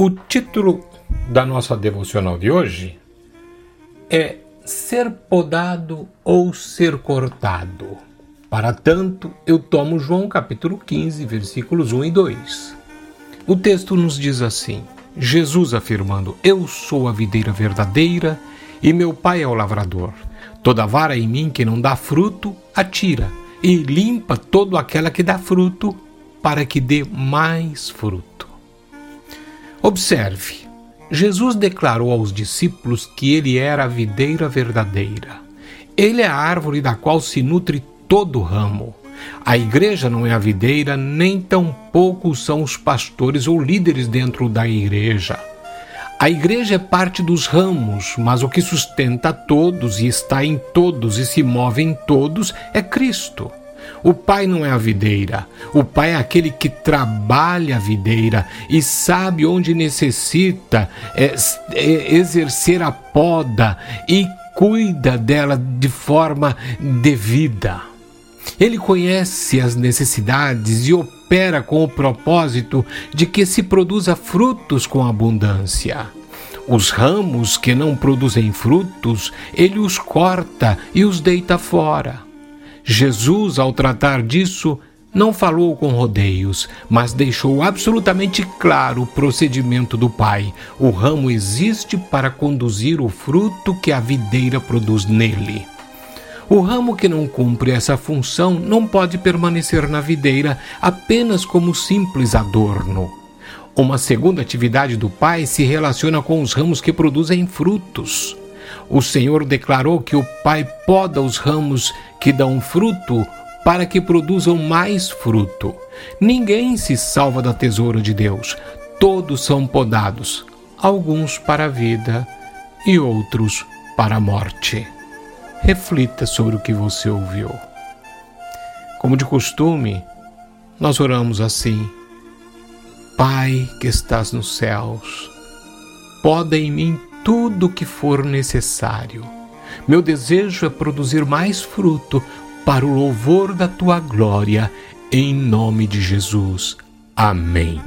O título da nossa devocional de hoje é Ser podado ou ser cortado. Para tanto, eu tomo João capítulo 15, versículos 1 e 2. O texto nos diz assim: Jesus afirmando: Eu sou a videira verdadeira e meu pai é o lavrador. Toda vara em mim que não dá fruto, atira, e limpa todo aquela que dá fruto, para que dê mais fruto. Observe, Jesus declarou aos discípulos que ele era a videira verdadeira. Ele é a árvore da qual se nutre todo ramo. A igreja não é a videira, nem tampouco são os pastores ou líderes dentro da igreja. A igreja é parte dos ramos, mas o que sustenta todos e está em todos e se move em todos é Cristo. O pai não é a videira, o pai é aquele que trabalha a videira e sabe onde necessita é, é, exercer a poda e cuida dela de forma devida. Ele conhece as necessidades e opera com o propósito de que se produza frutos com abundância. Os ramos que não produzem frutos, ele os corta e os deita fora. Jesus, ao tratar disso, não falou com rodeios, mas deixou absolutamente claro o procedimento do Pai. O ramo existe para conduzir o fruto que a videira produz nele. O ramo que não cumpre essa função não pode permanecer na videira apenas como simples adorno. Uma segunda atividade do Pai se relaciona com os ramos que produzem frutos. O Senhor declarou que o Pai poda os ramos que dão fruto para que produzam mais fruto. Ninguém se salva da tesoura de Deus. Todos são podados, alguns para a vida e outros para a morte reflita sobre o que você ouviu. Como de costume, nós oramos assim: Pai que estás nos céus, poda em mim tudo o que for necessário. Meu desejo é produzir mais fruto para o louvor da tua glória, em nome de Jesus. Amém.